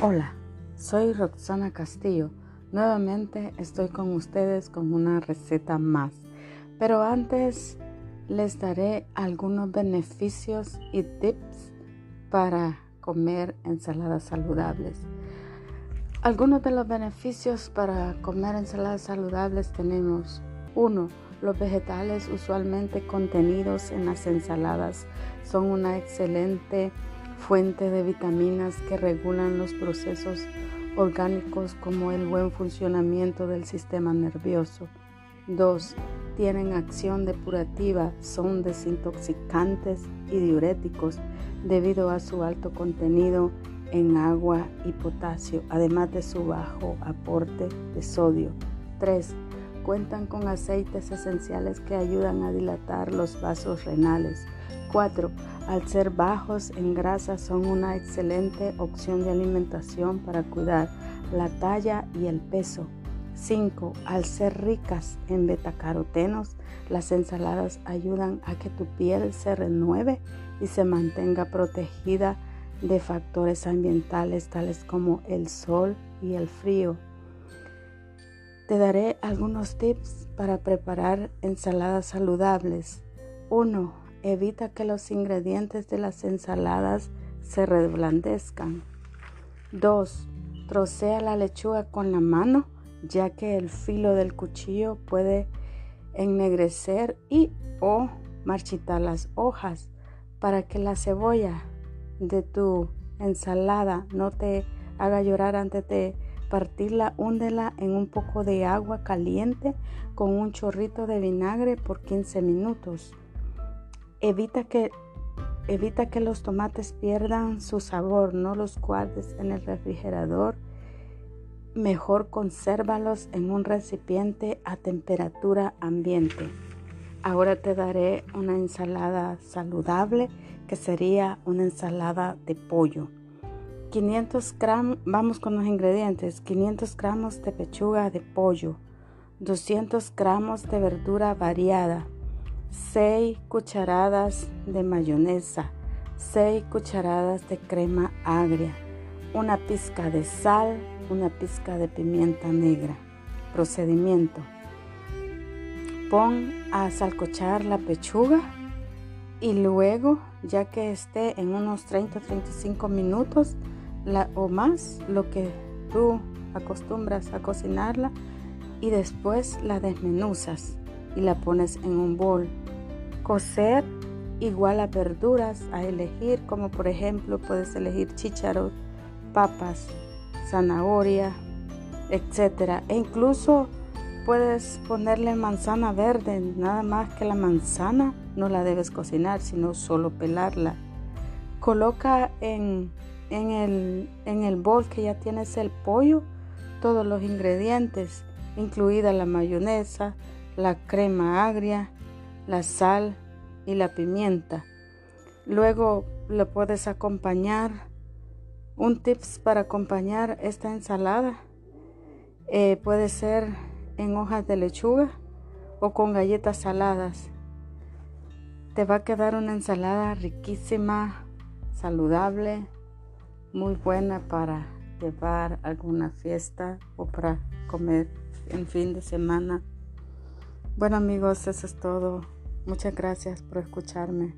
Hola, soy Roxana Castillo. Nuevamente estoy con ustedes con una receta más. Pero antes les daré algunos beneficios y tips para comer ensaladas saludables. Algunos de los beneficios para comer ensaladas saludables tenemos 1. Los vegetales usualmente contenidos en las ensaladas son una excelente fuente de vitaminas que regulan los procesos orgánicos como el buen funcionamiento del sistema nervioso. 2. Tienen acción depurativa, son desintoxicantes y diuréticos debido a su alto contenido en agua y potasio, además de su bajo aporte de sodio. 3. Cuentan con aceites esenciales que ayudan a dilatar los vasos renales. 4. Al ser bajos en grasa son una excelente opción de alimentación para cuidar la talla y el peso. 5. Al ser ricas en betacarotenos, las ensaladas ayudan a que tu piel se renueve y se mantenga protegida de factores ambientales tales como el sol y el frío. Te daré algunos tips para preparar ensaladas saludables. 1 Evita que los ingredientes de las ensaladas se reblandezcan. 2. Trocea la lechuga con la mano, ya que el filo del cuchillo puede ennegrecer y o marchitar las hojas. Para que la cebolla de tu ensalada no te haga llorar antes de partirla, húndela en un poco de agua caliente con un chorrito de vinagre por 15 minutos. Evita que, evita que los tomates pierdan su sabor, no los guardes en el refrigerador. Mejor consérvalos en un recipiente a temperatura ambiente. Ahora te daré una ensalada saludable que sería una ensalada de pollo. 500 gramos, vamos con los ingredientes, 500 gramos de pechuga de pollo, 200 gramos de verdura variada, 6 cucharadas de mayonesa, 6 cucharadas de crema agria, una pizca de sal, una pizca de pimienta negra. Procedimiento. Pon a salcochar la pechuga y luego, ya que esté en unos 30-35 minutos o más, lo que tú acostumbras a cocinarla, y después la desmenuzas y la pones en un bol. Cocer igual a verduras a elegir, como por ejemplo puedes elegir chícharos, papas, zanahoria, etc. E incluso puedes ponerle manzana verde, nada más que la manzana no la debes cocinar, sino solo pelarla. Coloca en, en, el, en el bol que ya tienes el pollo todos los ingredientes, incluida la mayonesa, la crema agria, la sal y la pimienta. Luego lo puedes acompañar. Un tips para acompañar esta ensalada eh, puede ser en hojas de lechuga o con galletas saladas. Te va a quedar una ensalada riquísima, saludable, muy buena para llevar alguna fiesta o para comer en fin de semana. Bueno amigos, eso es todo. Muchas gracias por escucharme.